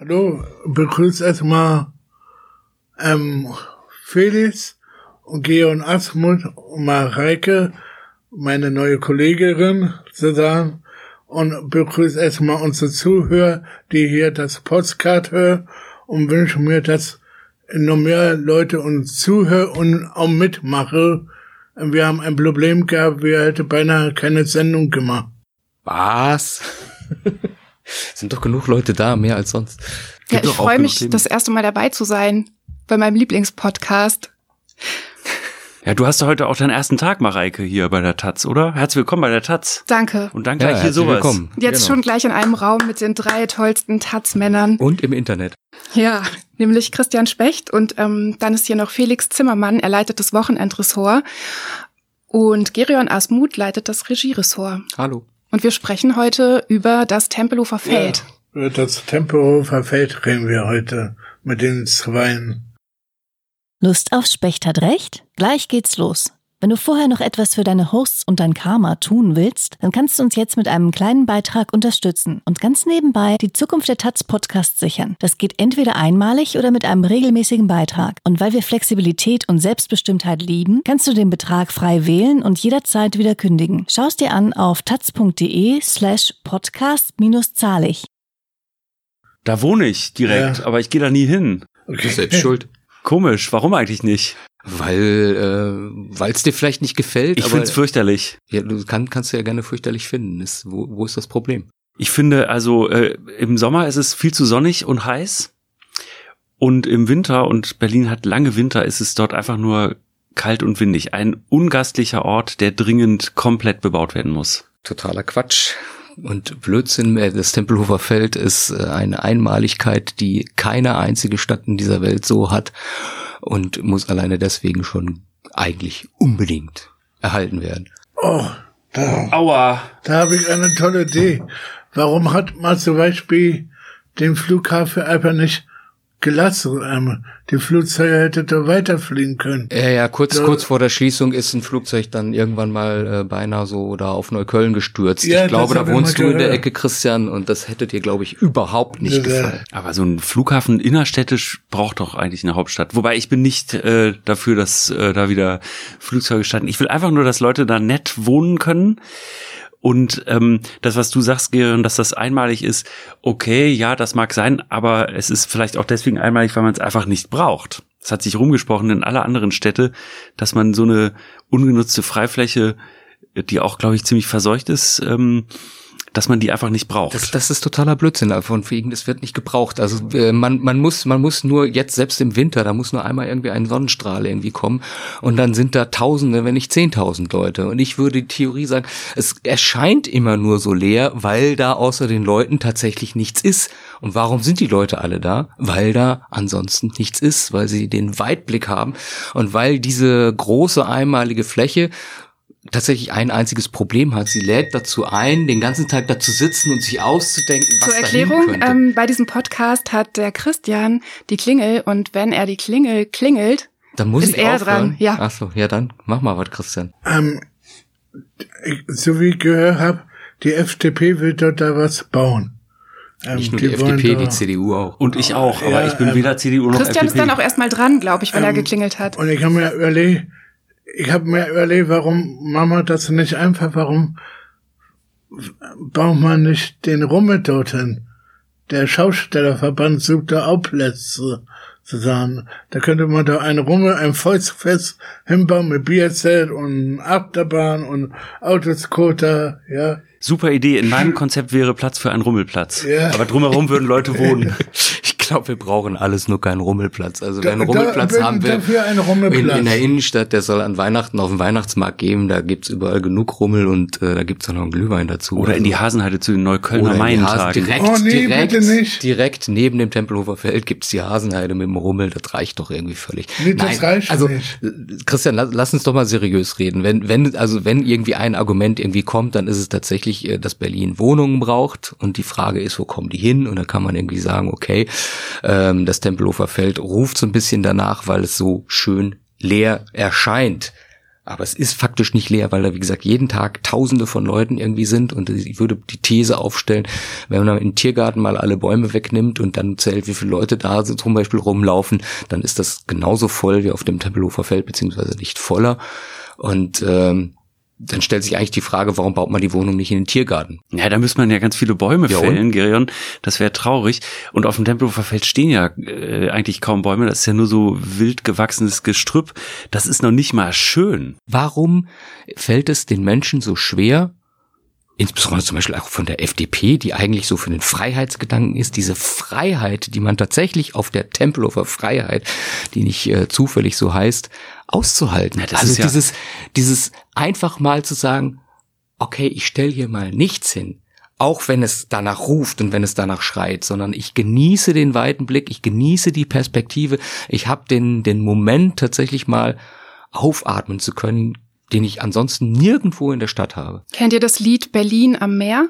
Hallo, begrüße erstmal ähm, Felix und Georg Asmund und Mareike, meine neue Kollegin zusammen und begrüße erstmal unsere Zuhörer, die hier das Podcast hören und wünsche mir, dass noch mehr Leute uns zuhören und auch mitmachen. Wir haben ein Problem gehabt, wir hätten beinahe keine Sendung gemacht. Was? Sind doch genug Leute da, mehr als sonst. Gibt ja, ich freue mich, Themen. das erste Mal dabei zu sein bei meinem Lieblingspodcast. Ja, du hast doch heute auch deinen ersten Tag, Mareike, hier bei der Taz, oder? Herzlich willkommen bei der Taz. Danke. Und dann gleich ja, hier sowas. Willkommen. Jetzt genau. schon gleich in einem Raum mit den drei tollsten Taz-Männern. Und im Internet. Ja, nämlich Christian Specht und ähm, dann ist hier noch Felix Zimmermann, er leitet das Wochenendressort und Gerion Asmuth leitet das Regieressort. Hallo. Und wir sprechen heute über das Tempelhofer Feld. Ja, über das Tempelhofer Feld reden wir heute mit den Zweien. Lust auf Specht hat recht? Gleich geht's los. Wenn du vorher noch etwas für deine Hosts und dein Karma tun willst, dann kannst du uns jetzt mit einem kleinen Beitrag unterstützen und ganz nebenbei die Zukunft der Taz Podcast sichern. Das geht entweder einmalig oder mit einem regelmäßigen Beitrag. Und weil wir Flexibilität und Selbstbestimmtheit lieben, kannst du den Betrag frei wählen und jederzeit wieder kündigen. Schau es dir an auf taz.de slash podcast-zahlig. Da wohne ich direkt, ja. aber ich gehe da nie hin. Okay. Selbst schuld. Komisch, warum eigentlich nicht? Weil äh, weil es dir vielleicht nicht gefällt. Ich finde es fürchterlich. Ja, du kann, kannst du ja gerne fürchterlich finden. Ist, wo, wo ist das Problem? Ich finde, also äh, im Sommer ist es viel zu sonnig und heiß. Und im Winter, und Berlin hat lange Winter, ist es dort einfach nur kalt und windig. Ein ungastlicher Ort, der dringend komplett bebaut werden muss. Totaler Quatsch und Blödsinn. Das Tempelhofer Feld ist äh, eine Einmaligkeit, die keine einzige Stadt in dieser Welt so hat und muss alleine deswegen schon eigentlich unbedingt erhalten werden. Oh, da, Aua. da habe ich eine tolle Idee. Warum hat man zum Beispiel den Flughafen einfach nicht gelassen. Ähm, die Flugzeuge hätte da weiterfliegen können. Ja, ja, kurz, da, kurz vor der Schließung ist ein Flugzeug dann irgendwann mal äh, beinahe so da auf Neukölln gestürzt. Ja, ich glaube, da wohnst du in der Ecke, Christian, und das hätte dir, glaube ich, überhaupt nicht ja, gefallen. Aber so ein Flughafen innerstädtisch braucht doch eigentlich eine Hauptstadt. Wobei ich bin nicht äh, dafür, dass äh, da wieder Flugzeuge starten. Ich will einfach nur, dass Leute da nett wohnen können und ähm, das, was du sagst, Gerion, dass das einmalig ist, okay, ja, das mag sein, aber es ist vielleicht auch deswegen einmalig, weil man es einfach nicht braucht. Es hat sich rumgesprochen in aller anderen Städte, dass man so eine ungenutzte Freifläche, die auch, glaube ich, ziemlich verseucht ist, ähm, dass man die einfach nicht braucht. Das, das ist totaler Blödsinn davon wegen, es wird nicht gebraucht. Also äh, man, man muss man muss nur jetzt selbst im Winter, da muss nur einmal irgendwie ein Sonnenstrahl irgendwie kommen und dann sind da Tausende, wenn nicht Zehntausend Leute. Und ich würde die Theorie sagen, es erscheint immer nur so leer, weil da außer den Leuten tatsächlich nichts ist. Und warum sind die Leute alle da? Weil da ansonsten nichts ist, weil sie den Weitblick haben und weil diese große einmalige Fläche tatsächlich ein einziges Problem hat. Sie lädt dazu ein, den ganzen Tag da zu sitzen und sich auszudenken, was Zur Erklärung, ähm, bei diesem Podcast hat der Christian die Klingel und wenn er die Klingel klingelt, dann muss ist ich er aufhören. dran. Ja. Ach so, ja dann mach mal was, Christian. Ähm, so wie ich gehört habe, die FDP will dort da was bauen. Ähm, Nicht nur die, die FDP, die CDU auch. Und ich auch, aber ja, ich bin ähm, weder CDU noch Christian FDP. ist dann auch erstmal dran, glaube ich, wenn ähm, er geklingelt hat. Und ich habe mir überlegt, ich habe mir überlegt, warum Mama das nicht einfach, warum baut man nicht den Rummel dorthin? Der Schaustellerverband sucht da auch Plätze zusammen. Da könnte man da ein Rummel, ein Volksfest hinbauen mit Bierzelt und Achterbahn und Autoscooter, ja. Super Idee. In meinem Konzept wäre Platz für einen Rummelplatz. Ja. Aber drumherum würden Leute wohnen. glaube, wir brauchen alles nur keinen Rummelplatz. Also einen Rummelplatz da, haben wir in, in, der Innenstadt, der soll an Weihnachten auf dem Weihnachtsmarkt geben. Da gibt's überall genug Rummel und äh, da gibt's auch noch einen Glühwein dazu. Oder also. in die Hasenheide zu den Neuköllner Maintagen. Direkt, oh, nee, direkt, direkt neben dem Tempelhofer Feld gibt's die Hasenheide mit dem Rummel. Das reicht doch irgendwie völlig. Nee, das Nein, reicht also, nicht. Christian, lass, lass uns doch mal seriös reden. Wenn, wenn, also wenn irgendwie ein Argument irgendwie kommt, dann ist es tatsächlich, äh, dass Berlin Wohnungen braucht und die Frage ist, wo kommen die hin? Und da kann man irgendwie sagen, okay, ähm, das Tempelhofer Feld ruft so ein bisschen danach, weil es so schön leer erscheint. Aber es ist faktisch nicht leer, weil da, wie gesagt, jeden Tag Tausende von Leuten irgendwie sind. Und ich würde die These aufstellen, wenn man im Tiergarten mal alle Bäume wegnimmt und dann zählt, wie viele Leute da sind, zum Beispiel rumlaufen, dann ist das genauso voll wie auf dem Tempelhofer Feld, beziehungsweise nicht voller. Und ähm, dann stellt sich eigentlich die Frage, warum baut man die Wohnung nicht in den Tiergarten? Ja, da müsste man ja ganz viele Bäume ja, fällen, Gerion. Das wäre traurig. Und auf dem Tempelhofer Feld stehen ja äh, eigentlich kaum Bäume. Das ist ja nur so wild gewachsenes Gestrüpp. Das ist noch nicht mal schön. Warum fällt es den Menschen so schwer, insbesondere zum Beispiel auch von der FDP, die eigentlich so für den Freiheitsgedanken ist, diese Freiheit, die man tatsächlich auf der Tempelhofer Freiheit, die nicht äh, zufällig so heißt, auszuhalten. Ja, also ja dieses, dieses einfach mal zu sagen, okay, ich stelle hier mal nichts hin, auch wenn es danach ruft und wenn es danach schreit, sondern ich genieße den weiten Blick, ich genieße die Perspektive, ich habe den, den Moment tatsächlich mal aufatmen zu können, den ich ansonsten nirgendwo in der Stadt habe. Kennt ihr das Lied Berlin am Meer?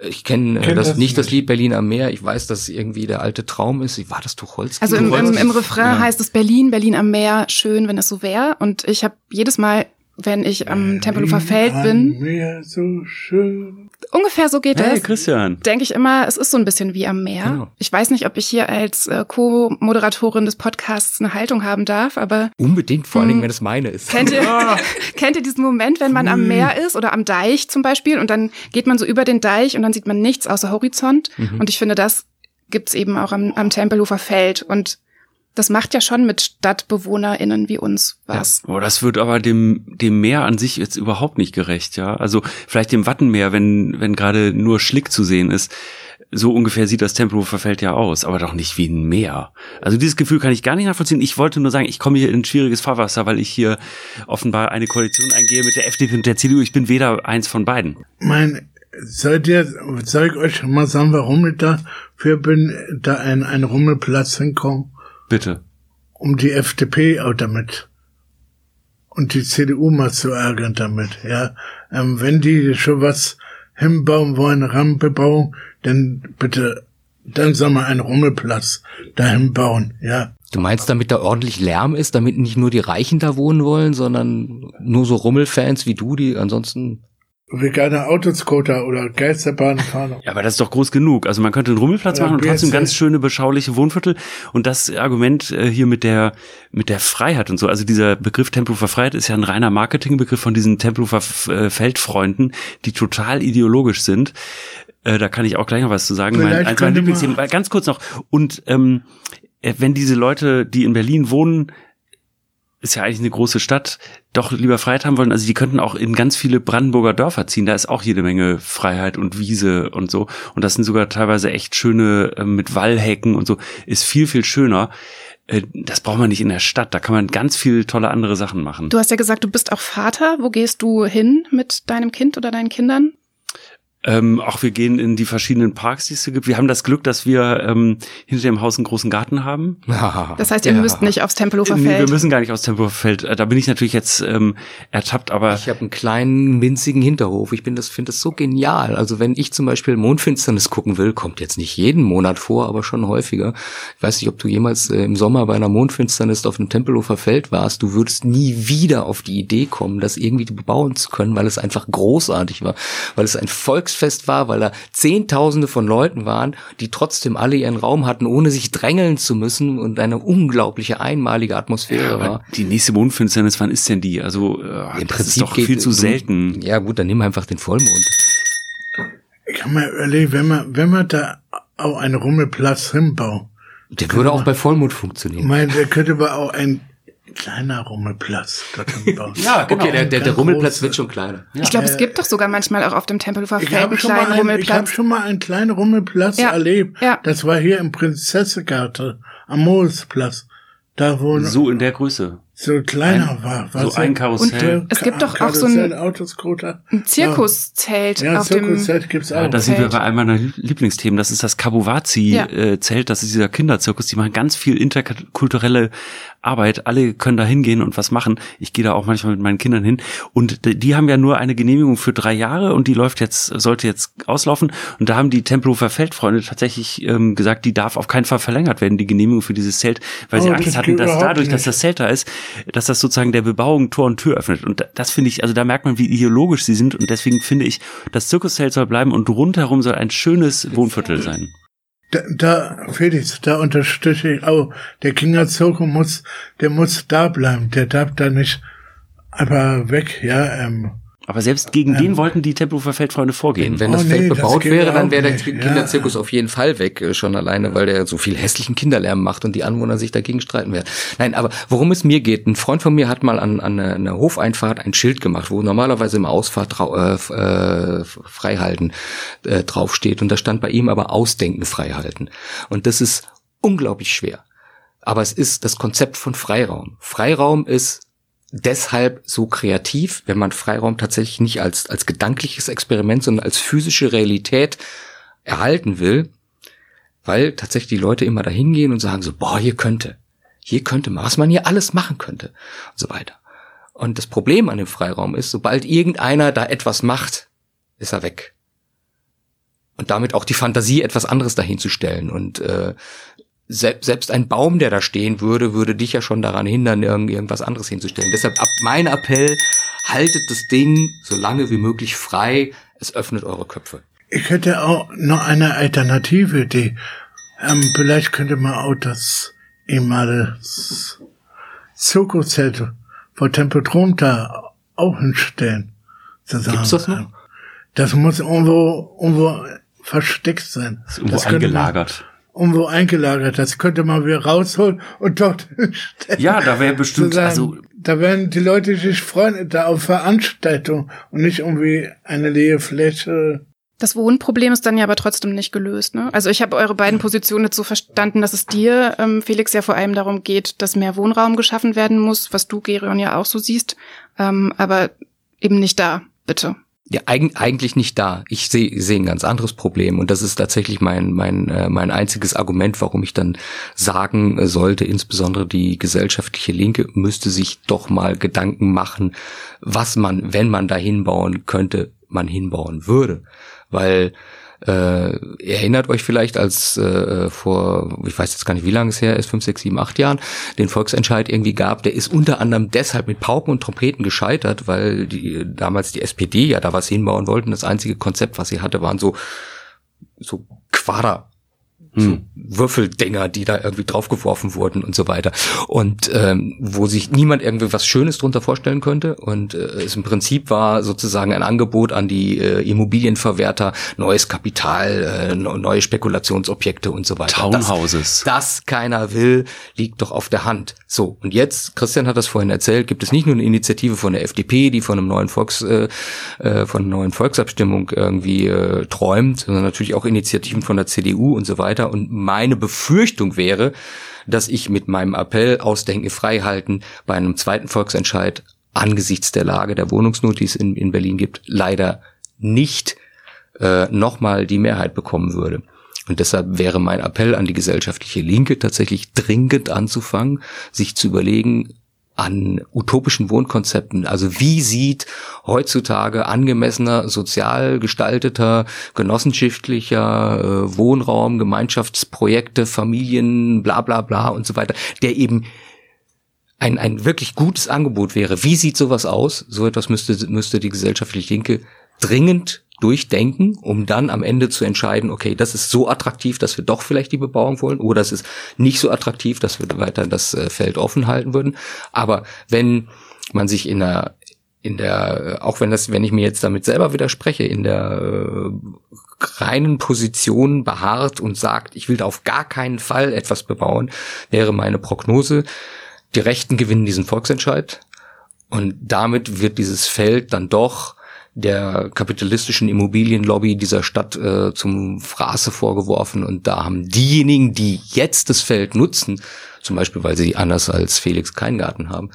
Ich kenne äh, das, das, nicht das Lied Berlin am Meer. Ich weiß, dass irgendwie der alte Traum ist. War das Tucholsky? Also im, im, im Refrain ja. heißt es Berlin, Berlin am Meer, schön, wenn es so wäre. Und ich habe jedes Mal wenn ich am Tempelhofer Feld bin. Meer so schön. Ungefähr so geht hey, es. Christian. Denke ich immer, es ist so ein bisschen wie am Meer. Genau. Ich weiß nicht, ob ich hier als äh, Co-Moderatorin des Podcasts eine Haltung haben darf, aber unbedingt, vor allen Dingen, hm. wenn es meine ist. Kennt ihr, kennt ihr diesen Moment, wenn man am Meer ist oder am Deich zum Beispiel und dann geht man so über den Deich und dann sieht man nichts außer Horizont? Mhm. Und ich finde, das gibt's eben auch am, am Tempelhofer Feld und das macht ja schon mit StadtbewohnerInnen wie uns was. Ja, oh, das wird aber dem, dem Meer an sich jetzt überhaupt nicht gerecht, ja. Also vielleicht dem Wattenmeer, wenn, wenn gerade nur Schlick zu sehen ist. So ungefähr sieht das Tempelhofer Feld ja aus, aber doch nicht wie ein Meer. Also dieses Gefühl kann ich gar nicht nachvollziehen. Ich wollte nur sagen, ich komme hier in schwieriges Fahrwasser, weil ich hier offenbar eine Koalition eingehe mit der FDP und der CDU. Ich bin weder eins von beiden. Mein, seid ihr, soll ich euch mal sagen, warum ich dafür bin, da ein, ein Rummelplatz hinkommen? Bitte. Um die FDP auch damit und die CDU mal zu ärgern damit, ja. Ähm, wenn die schon was hinbauen wollen, Rampe bauen, dann bitte, dann soll man einen Rummelplatz dahin bauen, ja. Du meinst, damit da ordentlich Lärm ist, damit nicht nur die Reichen da wohnen wollen, sondern nur so Rummelfans wie du, die ansonsten vegane Autoscooter oder Geisterbahnfahrer. Ja, aber das ist doch groß genug. Also man könnte einen Rummelplatz ja, machen und trotzdem ganz schöne beschauliche Wohnviertel. Und das Argument äh, hier mit der mit der Freiheit und so. Also dieser Begriff Tempelhofer Freiheit ist ja ein reiner Marketingbegriff von diesen Tempelhofer äh, Feldfreunden, die total ideologisch sind. Äh, da kann ich auch gleich noch was zu sagen. Mein, eins meiner Lieblingsthemen. Ganz kurz noch. Und ähm, äh, wenn diese Leute, die in Berlin wohnen, ist ja eigentlich eine große Stadt, doch lieber Freiheit haben wollen. Also die könnten auch in ganz viele Brandenburger Dörfer ziehen. Da ist auch jede Menge Freiheit und Wiese und so. Und das sind sogar teilweise echt schöne äh, mit Wallhecken und so. Ist viel, viel schöner. Äh, das braucht man nicht in der Stadt. Da kann man ganz viel tolle andere Sachen machen. Du hast ja gesagt, du bist auch Vater. Wo gehst du hin mit deinem Kind oder deinen Kindern? Ähm, auch wir gehen in die verschiedenen Parks, die es gibt. Wir haben das Glück, dass wir ähm, hinter dem Haus einen großen Garten haben. Das heißt, ihr ja. müsst nicht aufs Tempelhofer Feld. Nee, wir müssen gar nicht aufs Tempelhofer Feld. Äh, da bin ich natürlich jetzt ähm, ertappt, aber ich habe einen kleinen winzigen Hinterhof. Ich bin das finde das so genial. Also wenn ich zum Beispiel Mondfinsternis gucken will, kommt jetzt nicht jeden Monat vor, aber schon häufiger. Ich weiß nicht, ob du jemals äh, im Sommer bei einer Mondfinsternis auf dem Tempelhofer Feld warst. Du würdest nie wieder auf die Idee kommen, das irgendwie bebauen zu können, weil es einfach großartig war, weil es ein Volks Volksfest war, weil da Zehntausende von Leuten waren, die trotzdem alle ihren Raum hatten, ohne sich drängeln zu müssen und eine unglaubliche einmalige Atmosphäre ja, war. Die nächste Mondfinsternis, wann ist denn die? Also äh, Im das Prinzip ist doch viel zu selten. Ja gut, dann nimm einfach den Vollmond. Ich kann mir überlegen, wenn man, wenn man da auch einen Rummelplatz hinbaut. Der würde auch bei Vollmond funktionieren. Ich meine, der könnte aber auch ein kleiner Rummelplatz dort im Bau. ja, genau. Okay, der, der, der Rummelplatz wird schon kleiner. Ja. Ich glaube, es gibt doch sogar manchmal auch auf dem Tempelhofer Feld einen kleinen ein, Rummelplatz. Ich habe schon mal einen kleinen Rummelplatz ja. erlebt. Ja. Das war hier im Prinzessengarten am Moritzplatz. Da wo so in der Größe so kleiner war. war so ein Karussell. Und es gibt doch auch so ein, ein Zirkuszelt ja, auf Zirkuszelt gibt's auch. Ja, da sind wir bei einem meiner Lieblingsthemen. Das ist das Kabuwazi-Zelt. Ja. Das ist dieser Kinderzirkus. Die machen ganz viel interkulturelle Arbeit. Alle können da hingehen und was machen. Ich gehe da auch manchmal mit meinen Kindern hin. Und die haben ja nur eine Genehmigung für drei Jahre und die läuft jetzt, sollte jetzt auslaufen. Und da haben die Tempelhofer Feldfreunde tatsächlich ähm, gesagt, die darf auf keinen Fall verlängert werden, die Genehmigung für dieses Zelt, weil oh, sie Angst hatten, dass dadurch, nicht. dass das Zelt da ist, dass das sozusagen der Bebauung Tor und Tür öffnet. Und das finde ich, also da merkt man, wie ideologisch sie sind. Und deswegen finde ich, das Zirkuszelt soll bleiben und rundherum soll ein schönes Wohnviertel sein. Da, da Felix, da unterstütze ich auch. Der Kinderzirkus muss, der muss da bleiben. Der darf da nicht einfach weg, ja. Ähm, aber selbst gegen ähm, den wollten die Tempelhofer Feldfreunde vorgehen. Wenn, das oh, Feld nee, bebaut das wäre, dann wäre der nicht. Kinderzirkus ja. auf jeden Fall weg, äh, schon alleine, weil der so viel hässlichen Kinderlärm macht und die Anwohner sich dagegen streiten werden. Nein, aber worum es mir geht, ein Freund von mir hat mal an, an einer Hofeinfahrt ein Schild gemacht, wo normalerweise im Ausfahrt äh, äh, freihalten äh, draufsteht und da stand bei ihm aber Ausdenken freihalten. Und das ist unglaublich schwer. Aber es ist das Konzept von Freiraum. Freiraum ist deshalb so kreativ, wenn man Freiraum tatsächlich nicht als, als gedankliches Experiment, sondern als physische Realität erhalten will, weil tatsächlich die Leute immer dahin gehen und sagen so, boah, hier könnte, hier könnte man, was man hier alles machen könnte und so weiter. Und das Problem an dem Freiraum ist, sobald irgendeiner da etwas macht, ist er weg. Und damit auch die Fantasie, etwas anderes dahin zu stellen. Und äh, selbst ein Baum, der da stehen würde, würde dich ja schon daran hindern, irgendwas anderes hinzustellen. Deshalb ab mein Appell, haltet das Ding so lange wie möglich frei. Es öffnet eure Köpfe. Ich hätte auch noch eine Alternative, die ähm, vielleicht könnte man auch das ehemalige Zirkuszelt vor Tempeltron da auch hinstellen. Gibt's das noch? Das muss irgendwo, irgendwo versteckt sein. Das ist irgendwo das eingelagert irgendwo eingelagert. Das könnte man wieder rausholen und dort stellen. Ja, da wäre bestimmt, also. Da werden die Leute sich freuen, da auf Veranstaltung und nicht irgendwie eine leere Fläche. Das Wohnproblem ist dann ja aber trotzdem nicht gelöst. Ne? Also ich habe eure beiden Positionen jetzt so verstanden, dass es dir, ähm, Felix, ja vor allem darum geht, dass mehr Wohnraum geschaffen werden muss, was du, Gerion, ja auch so siehst, ähm, aber eben nicht da, bitte. Ja, eigentlich nicht da. Ich sehe seh ein ganz anderes Problem und das ist tatsächlich mein mein äh, mein einziges Argument, warum ich dann sagen äh, sollte, insbesondere die gesellschaftliche Linke müsste sich doch mal Gedanken machen, was man, wenn man da hinbauen könnte, man hinbauen würde, weil äh, erinnert euch vielleicht, als äh, vor, ich weiß jetzt gar nicht, wie lange es her ist, fünf, sechs, sieben, acht Jahren, den Volksentscheid irgendwie gab, der ist unter anderem deshalb mit Pauken und Trompeten gescheitert, weil die damals die SPD ja da was hinbauen wollten. Das einzige Konzept, was sie hatte, waren so so Quader hm. Würfeldinger, die da irgendwie draufgeworfen wurden und so weiter. Und ähm, wo sich niemand irgendwie was Schönes drunter vorstellen könnte. Und äh, es im Prinzip war sozusagen ein Angebot an die äh, Immobilienverwerter, neues Kapital, äh, neue Spekulationsobjekte und so weiter. Townhouses. Das, das keiner will, liegt doch auf der Hand. So, und jetzt, Christian hat das vorhin erzählt, gibt es nicht nur eine Initiative von der FDP, die von einem neuen Volks, äh, äh, von einer neuen Volksabstimmung irgendwie äh, träumt, sondern natürlich auch Initiativen von der CDU und so weiter. Und meine Befürchtung wäre, dass ich mit meinem Appell Ausdenken frei halten bei einem zweiten Volksentscheid angesichts der Lage der Wohnungsnot, die es in, in Berlin gibt, leider nicht äh, nochmal die Mehrheit bekommen würde. Und deshalb wäre mein Appell an die gesellschaftliche Linke tatsächlich dringend anzufangen, sich zu überlegen, an utopischen Wohnkonzepten. Also wie sieht heutzutage angemessener, sozial gestalteter, genossenschaftlicher äh, Wohnraum, Gemeinschaftsprojekte, Familien, bla bla bla und so weiter, der eben ein, ein wirklich gutes Angebot wäre. Wie sieht sowas aus? So etwas müsste, müsste die gesellschaftliche Linke dringend durchdenken, um dann am Ende zu entscheiden, okay, das ist so attraktiv, dass wir doch vielleicht die Bebauung wollen, oder es ist nicht so attraktiv, dass wir weiter das äh, Feld offen halten würden. Aber wenn man sich in der in der, auch wenn das, wenn ich mir jetzt damit selber widerspreche, in der äh, reinen Position beharrt und sagt, ich will auf gar keinen Fall etwas bebauen, wäre meine Prognose, die Rechten gewinnen diesen Volksentscheid und damit wird dieses Feld dann doch der kapitalistischen Immobilienlobby dieser Stadt äh, zum Fraße vorgeworfen. Und da haben diejenigen, die jetzt das Feld nutzen, zum Beispiel weil sie anders als Felix keinen Garten haben,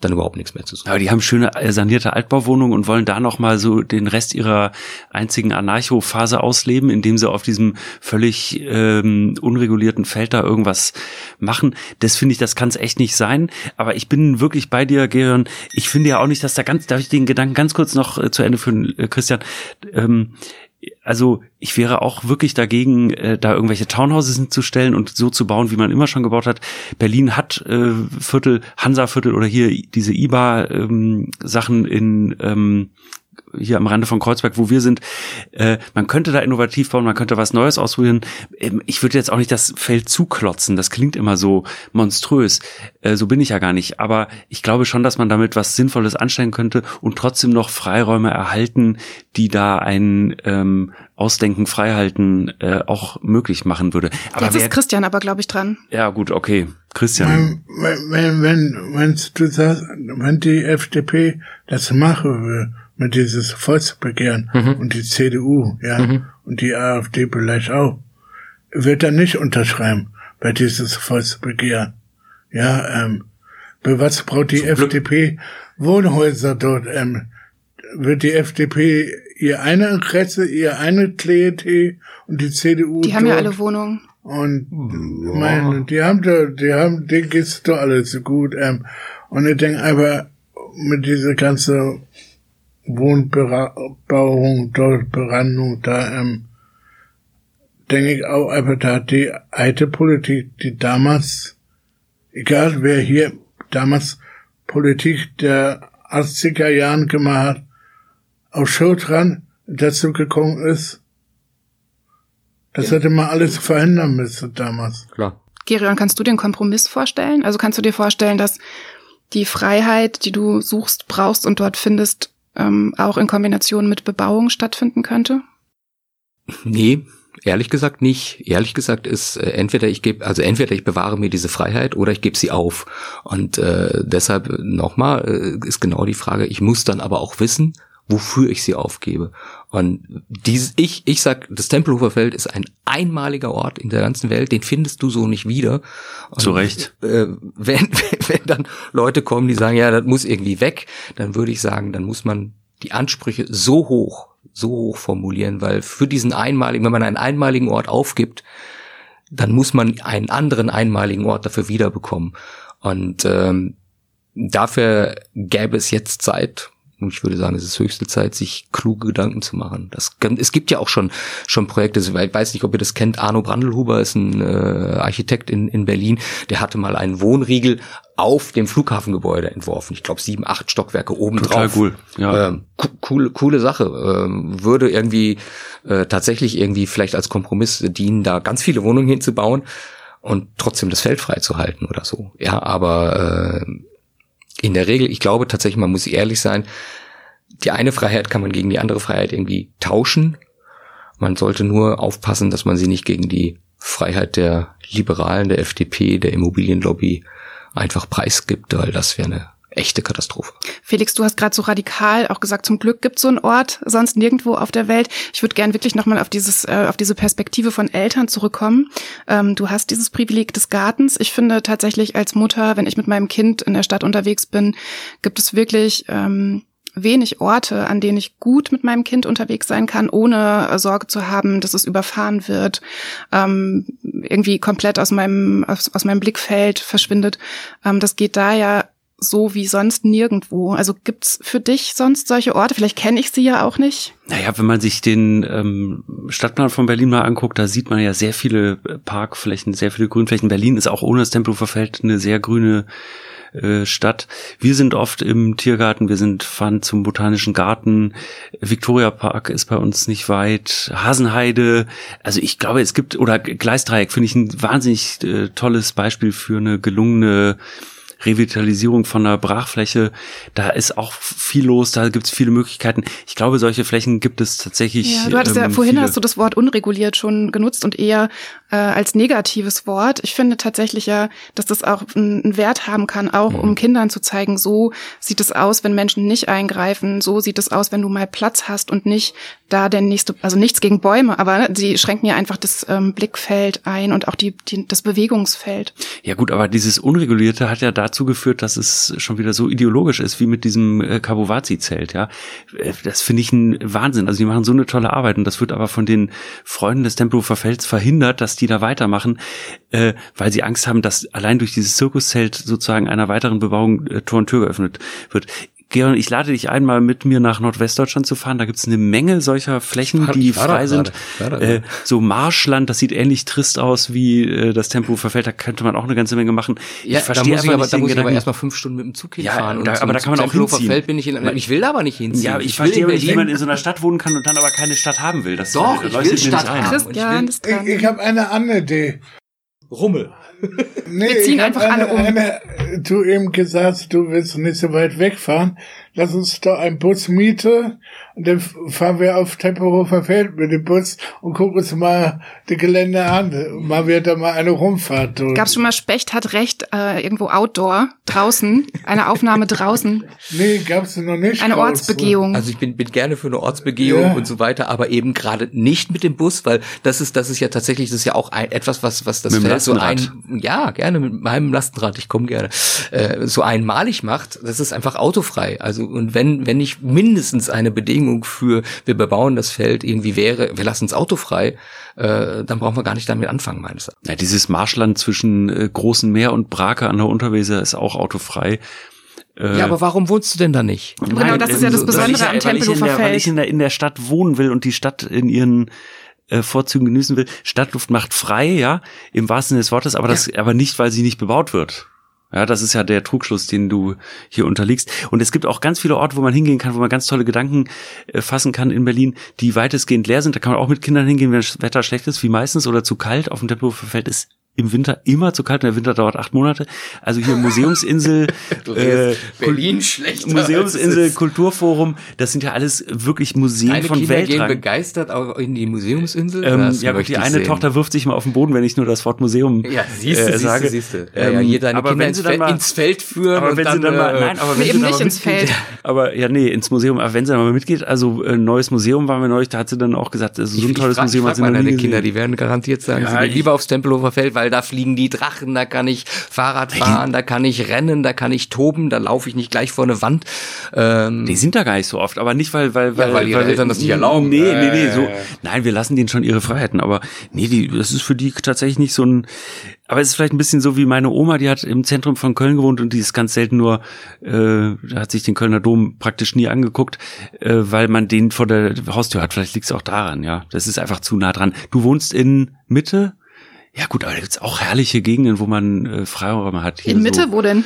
dann überhaupt nichts mehr zu suchen. Aber die haben schöne äh, sanierte Altbauwohnungen und wollen da noch mal so den Rest ihrer einzigen Anarcho-Phase ausleben, indem sie auf diesem völlig ähm, unregulierten Feld da irgendwas machen. Das finde ich, das kann es echt nicht sein. Aber ich bin wirklich bei dir, Gerion. Ich finde ja auch nicht, dass da ganz, darf ich den Gedanken ganz kurz noch äh, zu Ende führen, äh, Christian? Ähm, also ich wäre auch wirklich dagegen, äh, da irgendwelche Townhouses hinzustellen und so zu bauen, wie man immer schon gebaut hat. Berlin hat äh, Viertel, Hansa-Viertel oder hier diese IBA-Sachen ähm, in ähm, hier am Rande von Kreuzberg, wo wir sind, äh, man könnte da innovativ bauen, man könnte was Neues ausprobieren. Ähm, ich würde jetzt auch nicht das Feld zuklotzen, das klingt immer so monströs. Äh, so bin ich ja gar nicht. Aber ich glaube schon, dass man damit was Sinnvolles anstellen könnte und trotzdem noch Freiräume erhalten, die da ein ähm, Ausdenken, Freihalten äh, auch möglich machen würde. Aber Jetzt wer, ist Christian aber, glaube ich, dran. Ja, gut, okay. Christian. Wenn, wenn, wenn, wenn du sagst, wenn die FDP das machen will, mit dieses Volksbegehren mhm. und die CDU, ja, mhm. und die AfD vielleicht auch, wird er nicht unterschreiben bei dieses Volksbegehren. Ja, ähm, für was braucht die Zum FDP Glück. Wohnhäuser dort? Ähm, wird die FDP ihr eine Interesse, ihr eine Klientel und die CDU. Die haben ja alle Wohnungen. Und ja. meine, die haben da, die haben, denen geht's doch alles gut. Ähm, und ich denke aber mit dieser ganzen Wohnbauung, dort Brandung, da ähm, denke ich auch einfach, da die alte Politik, die damals, egal wer hier damals Politik der 80er Jahren gemacht hat, auch schon dran dazu gekommen ist, das ja. hätte man alles verändern müssen damals. Klar. Gerion, kannst du den Kompromiss vorstellen? Also kannst du dir vorstellen, dass die Freiheit, die du suchst, brauchst und dort findest, ähm, auch in Kombination mit Bebauung stattfinden könnte? Nee, ehrlich gesagt nicht. Ehrlich gesagt ist äh, entweder ich gebe, also entweder ich bewahre mir diese Freiheit oder ich gebe sie auf. Und äh, deshalb nochmal äh, ist genau die Frage, ich muss dann aber auch wissen, wofür ich sie aufgebe. Und dieses, ich, ich sag, das Tempelhofer Feld ist ein einmaliger Ort in der ganzen Welt, den findest du so nicht wieder. Und, Zu Recht. Äh, wenn, wenn dann Leute kommen, die sagen, ja, das muss irgendwie weg, dann würde ich sagen, dann muss man die Ansprüche so hoch, so hoch formulieren, weil für diesen einmaligen, wenn man einen einmaligen Ort aufgibt, dann muss man einen anderen einmaligen Ort dafür wiederbekommen. Und ähm, dafür gäbe es jetzt Zeit, und ich würde sagen, es ist höchste Zeit, sich kluge Gedanken zu machen. Das, es gibt ja auch schon, schon Projekte, ich weiß nicht, ob ihr das kennt, Arno Brandelhuber ist ein äh, Architekt in, in Berlin, der hatte mal einen Wohnriegel auf dem Flughafengebäude entworfen. Ich glaube sieben, acht Stockwerke oben Total drauf. cool. Ja. Ähm, coole, coole Sache. Ähm, würde irgendwie äh, tatsächlich irgendwie vielleicht als Kompromiss dienen, da ganz viele Wohnungen hinzubauen und trotzdem das Feld freizuhalten oder so. Ja, aber äh, in der Regel, ich glaube tatsächlich, man muss ehrlich sein, die eine Freiheit kann man gegen die andere Freiheit irgendwie tauschen. Man sollte nur aufpassen, dass man sie nicht gegen die Freiheit der Liberalen, der FDP, der Immobilienlobby einfach preisgibt, weil das wäre eine echte Katastrophe. Felix, du hast gerade so radikal auch gesagt, zum Glück gibt es so einen Ort, sonst nirgendwo auf der Welt. Ich würde gern wirklich nochmal auf dieses, äh, auf diese Perspektive von Eltern zurückkommen. Ähm, du hast dieses Privileg des Gartens. Ich finde tatsächlich als Mutter, wenn ich mit meinem Kind in der Stadt unterwegs bin, gibt es wirklich ähm, wenig Orte, an denen ich gut mit meinem Kind unterwegs sein kann, ohne Sorge zu haben, dass es überfahren wird, ähm, irgendwie komplett aus meinem aus, aus meinem Blickfeld verschwindet. Ähm, das geht da ja so wie sonst nirgendwo. Also gibt's für dich sonst solche Orte? Vielleicht kenne ich sie ja auch nicht. Naja, wenn man sich den ähm, Stadtplan von Berlin mal anguckt, da sieht man ja sehr viele Parkflächen, sehr viele Grünflächen. Berlin ist auch ohne das Tempelhofer Feld eine sehr grüne äh, Stadt. Wir sind oft im Tiergarten, wir sind fahren zum Botanischen Garten. Victoria Park ist bei uns nicht weit. Hasenheide. Also ich glaube, es gibt, oder Gleisdreieck finde ich ein wahnsinnig äh, tolles Beispiel für eine gelungene Revitalisierung von einer Brachfläche, da ist auch viel los, da gibt es viele Möglichkeiten. Ich glaube, solche Flächen gibt es tatsächlich. Ja, du hattest ähm, ja vorhin viele. hast du das Wort unreguliert schon genutzt und eher äh, als negatives Wort. Ich finde tatsächlich ja, dass das auch einen Wert haben kann, auch mhm. um Kindern zu zeigen, so sieht es aus, wenn Menschen nicht eingreifen, so sieht es aus, wenn du mal Platz hast und nicht da der nächste, also nichts gegen Bäume, aber sie schränken ja einfach das ähm, Blickfeld ein und auch die, die, das Bewegungsfeld. Ja gut, aber dieses Unregulierte hat ja dazu geführt, dass es schon wieder so ideologisch ist, wie mit diesem äh, Kabuwazi-Zelt, ja. Äh, das finde ich ein Wahnsinn. Also die machen so eine tolle Arbeit und das wird aber von den Freunden des Tempelhofer Felds verhindert, dass die da weitermachen, äh, weil sie Angst haben, dass allein durch dieses Zirkuszelt sozusagen einer weiteren Bebauung äh, Tor und Tür geöffnet wird Georg, ich lade dich einmal mit mir nach Nordwestdeutschland zu fahren. Da gibt's eine Menge solcher Flächen, war- die ich da frei sind. Ich da Äh, so Marschland, das sieht ähnlich trist aus wie äh, das Tempo verfällt. Da könnte man auch eine ganze Menge machen. Ja, ich da verstehe muss ich aber, nicht da muss ich aber erstmal fünf Stunden mit dem Zug Ja, hinfahren. da- und aber da kann man auch Tempelhofer hinziehen. Feld bin ich in, ich will da aber nicht hinziehen. ja, ich, will verstehe in aber nicht, wie man in so einer Stadt wohnen kann und dann aber keine Stadt haben will. Das Doch, äh, ich will Stadt ein. haben. Christian ist Ich, ich habe eine andere Idee. Rummel. Nee, Wir ziehen einfach eine, alle um. Eine, du eben gesagt, du willst nicht so weit wegfahren. Lass uns doch einen Bus mieten und dann fahren wir auf Tempelhofer Feld mit dem Bus und gucken uns mal die Gelände an. Mal wird da mal eine Rumfahrt durch. Gab's schon mal Specht hat recht, äh, irgendwo outdoor, draußen, eine Aufnahme draußen, Nee, gab's noch nicht. eine draußen. Ortsbegehung. Also ich bin, bin gerne für eine Ortsbegehung Ja. und so weiter, aber eben gerade nicht mit dem Bus, weil das ist, das ist ja tatsächlich, das ist ja auch ein, etwas, was, was das Mit Feld so ein, ja, gerne mit meinem Lastenrad, ich komme gerne, äh, so einmalig macht, das ist einfach autofrei. Also, und wenn, wenn nicht mindestens eine Bedingung für, wir bebauen das Feld irgendwie wäre, wir lassen es autofrei, äh, dann brauchen wir gar nicht damit anfangen, meines Erachtens. Ja, dieses Marschland zwischen äh, Großen Meer und Brake an der Unterweser ist auch autofrei. Äh, Ja, aber warum wohnst du denn da nicht? Genau, das ist ja das Besondere weil ich, am Tempelhofer der, Weil Feld. ich in der, in der Stadt wohnen will und die Stadt in ihren äh, Vorzügen genießen will. Stadtluft macht frei, ja, im wahrsten Sinne des Wortes, aber das, aber nicht, weil sie nicht bebaut wird. Ja, das ist ja der Trugschluss, den du hier unterliegst. Und es gibt auch ganz viele Orte, wo man hingehen kann, wo man ganz tolle Gedanken äh, fassen kann in Berlin, die weitestgehend leer sind. Da kann man auch mit Kindern hingehen, wenn das Wetter schlecht ist, wie meistens, oder zu kalt. Auf dem Tempelhofer Feld ist im Winter immer zu kalt der Winter dauert acht Monate. Also hier Museumsinsel, äh, Berlin schlechter. Museumsinsel, Kulturforum, das sind ja alles wirklich Museen Deine von Kinder gehen Weltrang. begeistert auch in die Museumsinsel? Ähm, ja die eine sehen. Tochter wirft sich mal auf den Boden, wenn ich nur das Wort Museum Ja, siehst du, äh, sage. du, siehst du. Ja, ja, Ähm, hier deine aber Kinder wenn ins, sie dann Feld, mal, ins Feld führen aber wenn dann, sie dann mal, äh, nein, aber wenn Nee, sie eben dann nicht ins mitgeht, Feld. aber ja, nee, ins Museum, aber wenn sie dann mal mitgeht, also äh, neues Museum waren wir neulich, da hat sie dann auch gesagt, das ist so ein tolles frag, Museum, ich hat frag sie mal deine gesehen. Kinder, die werden garantiert sagen, sie gehen lieber aufs Tempelhofer Feld, weil da fliegen die Drachen, da kann ich Fahrrad fahren, da kann ich rennen, da kann ich toben, da laufe ich nicht gleich vor eine Wand. Ähm, Die sind da gar nicht so oft, aber nicht, weil, weil, weil, weil ihre Eltern das nicht erlauben. Nee, nee, nee, Äh. so. Nein, wir lassen denen schon ihre Freiheiten, aber nee, die, das ist für die tatsächlich nicht so ein, aber es ist vielleicht ein bisschen so wie meine Oma, die hat im Zentrum von Köln gewohnt und die ist ganz selten nur, äh, hat sich den Kölner Dom praktisch nie angeguckt, äh, weil man den vor der Haustür hat. Vielleicht liegt es auch daran, ja. Das ist einfach zu nah dran. Du wohnst in Mitte? Ja gut, aber da gibt's auch herrliche Gegenden, wo man äh, Freiräume hat. Hier In Mitte, so, wo denn?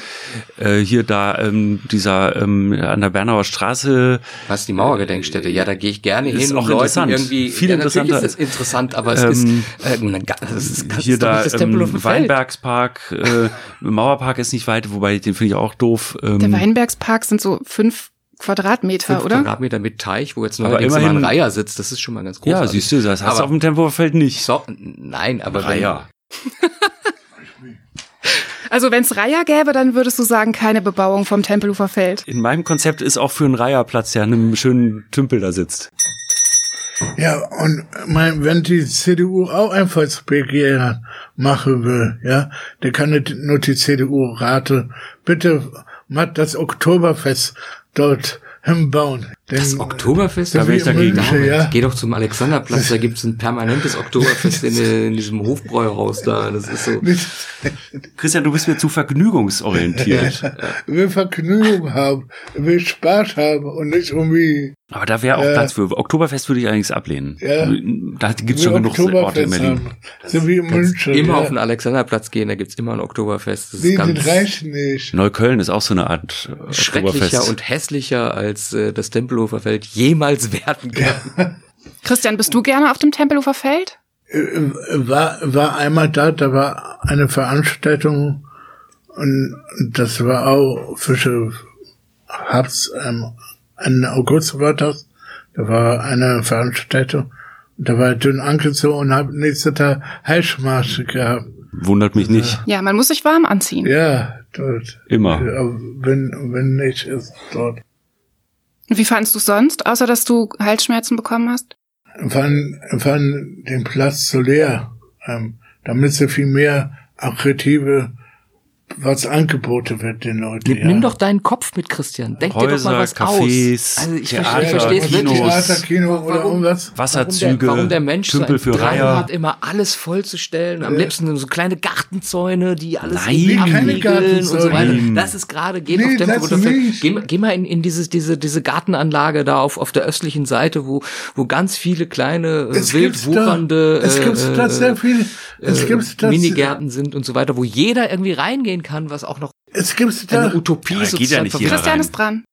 äh, hier da ähm, dieser ähm, an der Bernauer Straße was die Mauergedenkstätte? Ja, da gehe ich gerne Ist hin, um auch Leuten interessant. irgendwie. Viel ja, natürlich interessanter. ist es interessant, aber es Ähm, ist, äh, na, ga- das ist, hier ist da ähm. Weinbergspark, äh, Mauerpark ist nicht weit, wobei den finde ich auch doof. Ähm, Der Weinbergspark sind so fünf Quadratmeter, Fünf oder? Quadratmeter mit Teich, wo jetzt Aber neuerdings immer ein immerhin- Reiher sitzt, das ist schon mal ganz ja, großartig. siehst du, das hast du auf dem Tempelhoferfeld nicht. So, nein, aber wenn, Reiher. Also wenn es Reiher gäbe, dann würdest du sagen, keine Bebauung vom Tempelhofer Feld. In meinem Konzept ist auch für einen Reiherplatz, der an einem schönen Tümpel da sitzt. Ja, und mein, wenn die CDU auch Einfallsbegehren machen will, ja, dann kann nicht nur die CDU raten, bitte macht das Oktoberfest dort hinbauen. Denn, Das Oktoberfest, Da bin wie ich dagegen. München, ja. Geh doch zum Alexanderplatz, da gibt's ein permanentes Oktoberfest in, in diesem Hofbräuhaus da. Das ist so. Christian, du bist mir zu vergnügungsorientiert. will Vergnügen haben, will Spaß haben und nicht irgendwie Aber da wäre auch Ja. Platz für. Oktoberfest würde ich allerdings ablehnen. Ja. Da gibt's schon genug Orte in Berlin. So wie in München. Immer ja. auf den Alexanderplatz gehen, da gibt's immer ein Oktoberfest. Das ist Nee, ganz das reicht nicht. Neukölln ist auch so eine Art äh, schrecklicher Oktoberfest. und hässlicher, als äh, das Tempelhofer Feld jemals werden kann. Christian, bist du gerne auf dem Tempelhofer Feld? Äh, war, war einmal da, da war eine Veranstaltung und das war auch Fische Herbst, ähm, Ende August war das. Da war eine Veranstaltung. Da war ich dünn angezogen und hab nächsten Tag Heißmaße gehabt. Wundert mich nicht. Ja, man muss sich warm anziehen. Ja, dort. Immer. Wenn, wenn nicht, ist dort. Und wie fandest du sonst, außer dass du Halsschmerzen bekommen hast? Fand, fand den Platz zu leer. Ähm, damit sie viel mehr attraktive was angeboten wird den Leuten. Nimm, ja. nimm doch deinen Kopf mit, Christian. Denk dir doch Häuser, mal was Cafés, aus. Also ich Theater, verstehe, es Kinos. wirklich. Theater, Kino oder Warum- irgendwas. Wasserzüge, warum der, warum der Mensch Tümpel so für Drang Reiher. hat, immer alles vollzustellen. Am liebsten so kleine Gartenzäune, die alles Nein, abriegeln und so weiter. Das ist gerade, geht Nee, auf Tempo das runter. Geh, geh mal in, in dieses, diese, diese Gartenanlage da auf, auf der östlichen Seite, wo, wo ganz viele kleine, äh, Es wild da, wuchernde, äh, sehr es äh, da, Minigärten sind und so weiter, wo jeder irgendwie reingehen kann, was auch noch es gibt eine da, Utopie Ja, geht sozusagen ja nicht Christian rein. ist dran.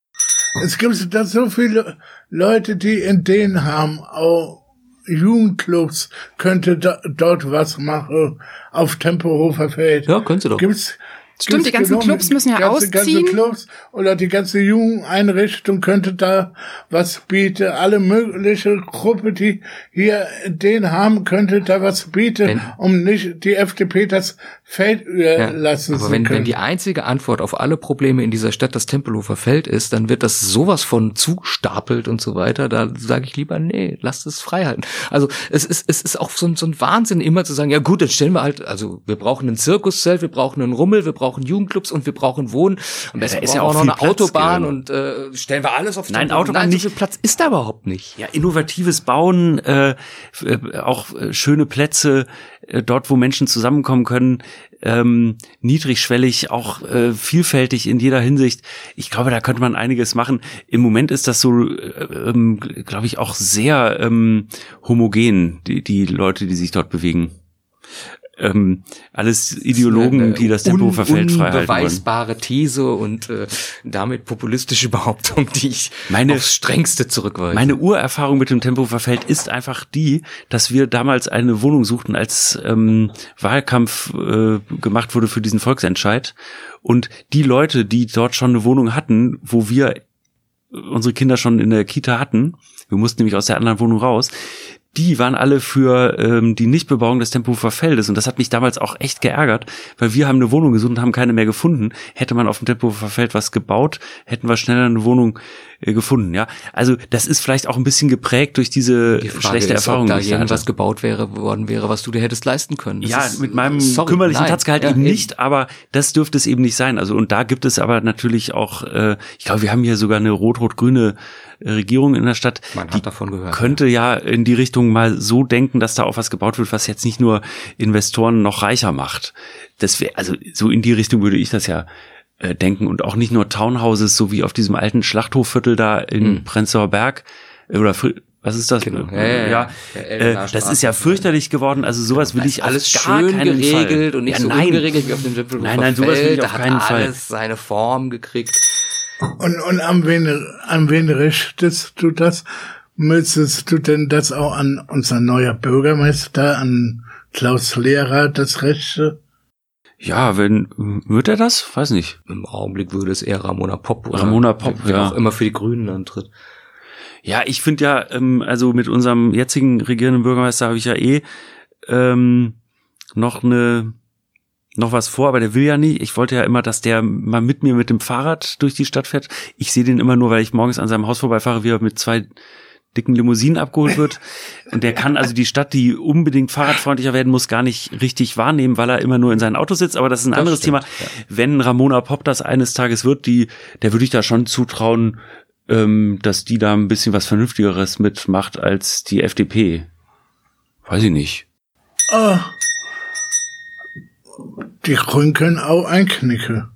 es gibt da so viele Leute, die Ideen haben, auch Jugendclubs könnte da, dort was machen auf Tempelhofer Feld. Ja, können sie doch. Gibt's, Stimmt, die ganzen Clubs müssen ja ganze, ausziehen. Ganze Clubs oder die ganze Jugendeinrichtung könnte da was bieten. Alle mögliche Gruppe, die hier den haben, könnte da was bieten, Wenn- um nicht die FDP das Feld überlassen aber zu wenn, können. wenn die einzige Antwort auf alle Probleme in dieser Stadt das Tempelhofer Feld ist, dann wird das sowas von zugestapelt und so weiter. Da sage ich lieber, nee, lasst es frei halten. Also es ist, es ist auch so ein, so ein Wahnsinn, immer zu sagen, ja gut, dann stellen wir halt, also wir brauchen ein Zirkuszelt, wir brauchen einen Rummel, wir brauchen Jugendclubs und wir brauchen Wohnen. Am besten da ist ja brauchen auch noch eine Platz, Autobahn Gero. und äh, stellen wir alles auf Nein, Tempelhofer. Autobahn Nein, nicht. so viel Platz ist da überhaupt nicht. Ja, innovatives Bauen, äh, äh, auch äh, schöne Plätze, äh, dort, wo Menschen zusammenkommen können, ähm, niedrigschwellig, auch äh, vielfältig in jeder Hinsicht. Ich glaube, da könnte man einiges machen. Im Moment ist das so, äh, ähm, glaube ich, auch sehr ähm, homogen, die, die Leute, die sich dort bewegen. Ähm, alles Ideologen, Eine die das Tempelhofer Feld frei halten wollen. Unbeweisbare These und äh, damit populistische Behauptung, die ich Meine- aufs strengste zurückweise. Meine Urerfahrung mit dem Tempelhofer Feld ist einfach die, dass wir damals eine Wohnung suchten, als ähm, Wahlkampf äh, gemacht wurde für diesen Volksentscheid. Und die Leute, die dort schon eine Wohnung hatten, wo wir unsere Kinder schon in der Kita hatten, wir mussten nämlich aus der anderen Wohnung raus, die waren alle für ähm, die Nichtbebauung des Tempelhofer Feldes. Und das hat mich damals auch echt geärgert, weil wir haben eine Wohnung gesucht und haben keine mehr gefunden. Hätte man auf dem Tempelhofer Feld was gebaut, hätten wir schneller eine Wohnung äh, gefunden. Ja, Also das ist vielleicht auch ein bisschen geprägt durch diese Die schlechte ist, Erfahrung. ob da irgendwas gebaut wäre, worden wäre, was du dir hättest leisten können. Das Ja, ist- mit meinem sorry, kümmerlichen nein. Tatzgehalt Ja, eben nicht, aber das dürfte es eben nicht sein. Also und da gibt es aber natürlich auch, äh, ich glaube, wir haben hier sogar eine rot-rot-grüne Regierung in der Stadt. Man hat davon gehört, Könnte ja in die Richtung mal so denken, dass da auch was gebaut wird, was jetzt nicht nur Investoren noch reicher macht. Das wäre also so in die Richtung würde ich das ja äh, denken und auch nicht nur Townhouses, so wie auf diesem alten Schlachthofviertel da in Hm. Prenzlauer Berg äh, oder Fri- was ist das? Genau. Ja, ja, ja. Äh, das ist ja fürchterlich geworden. Also sowas will Da ich alles schön geregelt Fall. und nicht ja, so nein. ungeregelt wie auf dem Tempelhofer Nein, nein, sowas will ich auf Da keinen hat Fall. alles seine Form gekriegt. Und, und an wen, an wen richtest du das? Müsstest du denn das auch an unser neuer Bürgermeister, an Klaus Lehrer, das Rechte? Ja, wenn wird er das? Weiß nicht. Im Augenblick würde es eher Ramona Popp oder Ramona wer ja. auch immer für die Grünen antritt. Ja, ich finde ja, ähm, also mit unserem jetzigen regierenden Bürgermeister habe ich ja eh ähm, noch eine noch was vor, aber der will ja nie. Ich wollte ja immer, dass der mal mit mir mit dem Fahrrad durch die Stadt fährt. Ich sehe den immer nur, weil ich morgens an seinem Haus vorbeifahre, wie er mit zwei dicken Limousinen abgeholt wird. Und der kann also die Stadt, die unbedingt fahrradfreundlicher werden muss, gar nicht richtig wahrnehmen, weil er immer nur in seinem Auto sitzt. Aber das ist ein Das anderes stimmt, Thema. Wenn Ramona Popp das eines Tages wird, die, der würde ich da schon zutrauen, ähm, dass die da ein bisschen was Vernünftigeres mitmacht als die FDP. Weiß ich nicht. Ah, die Grünen können auch einknicken.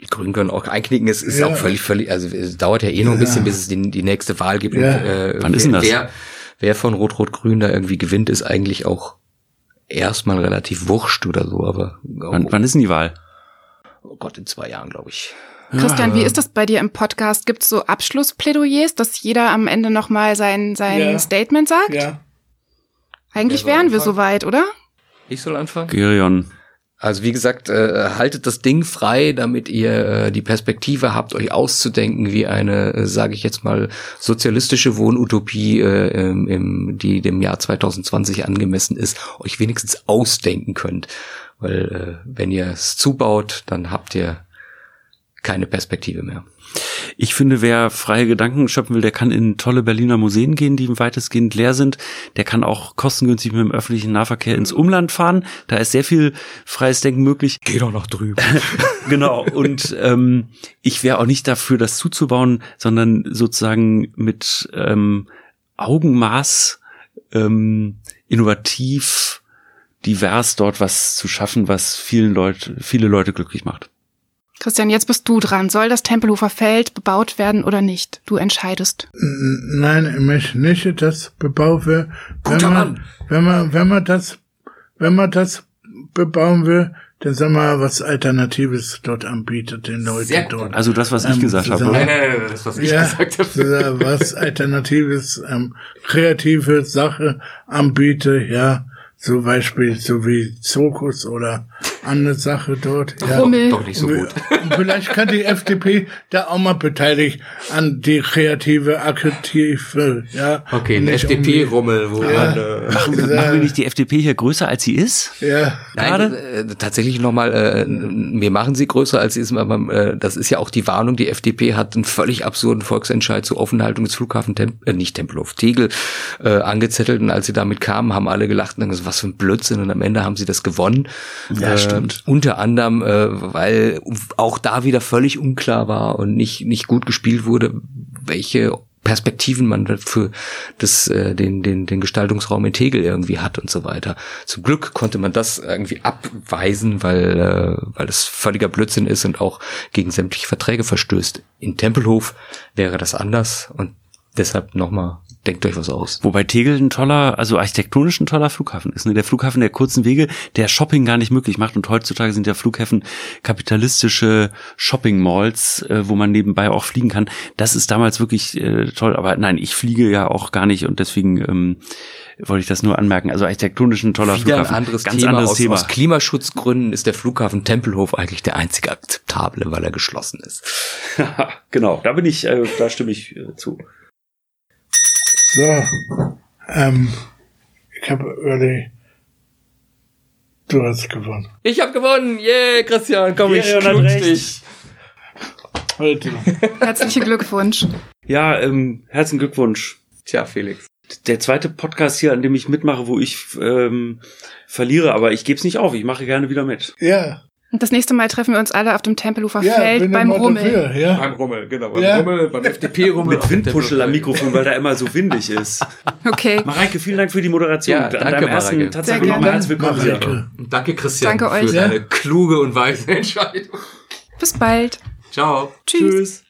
Die Grünen können auch einknicken. Es ist Ja. auch völlig, völlig, also es dauert ja eh noch ein Ja. bisschen, bis es die, die nächste Wahl gibt. Ja. Und, äh, Wann ist denn das? Wer, wer von Rot-Rot-Grün da irgendwie gewinnt, ist eigentlich auch erstmal relativ wurscht oder so, aber Wann, wann ist denn die Wahl? oh Gott, in zwei Jahren, glaube ich. Christian, wie ist das bei dir im Podcast? Gibt es so Abschlussplädoyers, dass jeder am Ende nochmal sein, sein Ja. Statement sagt? Ja. Eigentlich wären wir soweit, oder? Ich soll anfangen? Gerion. Also wie gesagt, äh, haltet das Ding frei, damit ihr äh, die Perspektive habt, euch auszudenken, wie eine, äh, sage ich jetzt mal, sozialistische Wohnutopie, äh, die dem Jahr 2020 angemessen ist, euch wenigstens ausdenken könnt. Weil wenn ihr es zubaut, dann habt ihr keine Perspektive mehr. Ich finde, wer freie Gedanken schöpfen will, der kann in tolle Berliner Museen gehen, die weitestgehend leer sind. Der kann auch kostengünstig mit dem öffentlichen Nahverkehr ins Umland fahren. Da ist sehr viel freies Denken möglich. Geh doch noch drüber. genau. Und ähm, ich wäre auch nicht dafür, das zuzubauen, sondern sozusagen mit ähm, Augenmaß ähm, innovativ divers dort was zu schaffen, was vielen Leute, viele Leute glücklich macht. Christian, jetzt bist du dran. Soll das Tempelhofer Feld bebaut werden oder nicht? Du entscheidest. Nein, ich möchte nicht, dass bebaut wird. Wenn man, Mann. wenn man, wenn man das, wenn man das bebauen will, dann sag mal, was Alternatives dort anbietet, den Leuten dort. Also das, was ich Ähm, gesagt habe, oder? nein, nein, das, was ich ja, gesagt habe. was Alternatives, ähm, kreative Sache anbiete, ja, zum Beispiel so wie Zirkus oder andere Sache dort. Ja. Rummel. Doch nicht so gut. Und Vielleicht kann die FDP da auch mal beteiligt an die kreative, aktive, ja. Okay, ein FDP-Rummel, wo Ja. man... Äh, Machen, machen wir nicht die FDP hier größer, als sie ist? Ja. Gerade? Nein, äh, tatsächlich nochmal, äh, wir machen sie größer als sie ist, aber äh, das ist ja auch die Warnung, die FDP hat einen völlig absurden Volksentscheid zur Offenhaltung des Flughafen, Tem äh, nicht Tempelhof, Tegel, äh, angezettelt und als sie damit kamen, haben alle gelacht und gesagt, was für ein Blödsinn und am Ende haben sie das gewonnen. Ja, äh, stimmt. Unter anderem, äh, weil auch da wieder völlig unklar war und nicht, nicht gut gespielt wurde, welche Perspektiven man für das, äh, den, den, den Gestaltungsraum in Tegel irgendwie hat und so weiter. Zum Glück konnte man das irgendwie abweisen, weil, äh, weil das völliger Blödsinn ist und auch gegen sämtliche Verträge verstößt. In Tempelhof wäre das anders und deshalb nochmal, denkt euch was aus. Wobei Tegel ein toller, also architektonisch ein toller Flughafen ist. Ne? Der Flughafen der kurzen Wege, der Shopping gar nicht möglich macht. Und heutzutage sind ja Flughäfen kapitalistische Shopping-Malls, äh, wo man nebenbei auch fliegen kann. Das ist damals wirklich äh, toll. Aber nein, ich fliege ja auch gar nicht und deswegen ähm, wollte ich das nur anmerken. Also architektonisch ein toller Wieder Flughafen. Ein anderes Ganz Thema. anderes aus, Thema. Aus Klimaschutzgründen ist der Flughafen Tempelhof eigentlich der einzige akzeptable, weil er geschlossen ist. genau, da bin ich, äh, da stimme ich äh, zu. So. Ähm, ich habe überlegt, du hast gewonnen. Ich habe gewonnen! Yeah, Christian, komm, ich hat knutsch recht. dich. Heute. Herzlichen Glückwunsch. Ja, ähm, herzlichen Glückwunsch. Tja, Felix. der zweite Podcast hier, an dem ich mitmache, wo ich ähm, verliere, aber ich gebe es nicht auf. Ich mache gerne wieder mit. Ja. Und das nächste Mal treffen wir uns alle auf dem Tempelhofer Ja, Feld beim Rummel. dafür, ja. Beim Rummel, genau. Beim Ja. Rummel, beim FDP-Rummel. Mit Windpuschel am Mikrofon, weil da immer so windig ist. Okay. Mareike, vielen Dank für die Moderation. Ja, An danke, ersten. Tatsache gerne. nochmal herzlich willkommen. Mareike. hier. Danke, Christian, Danke euch. für Ja. deine kluge und weise Entscheidung. Bis bald. Ciao. Tschüss. Tschüss.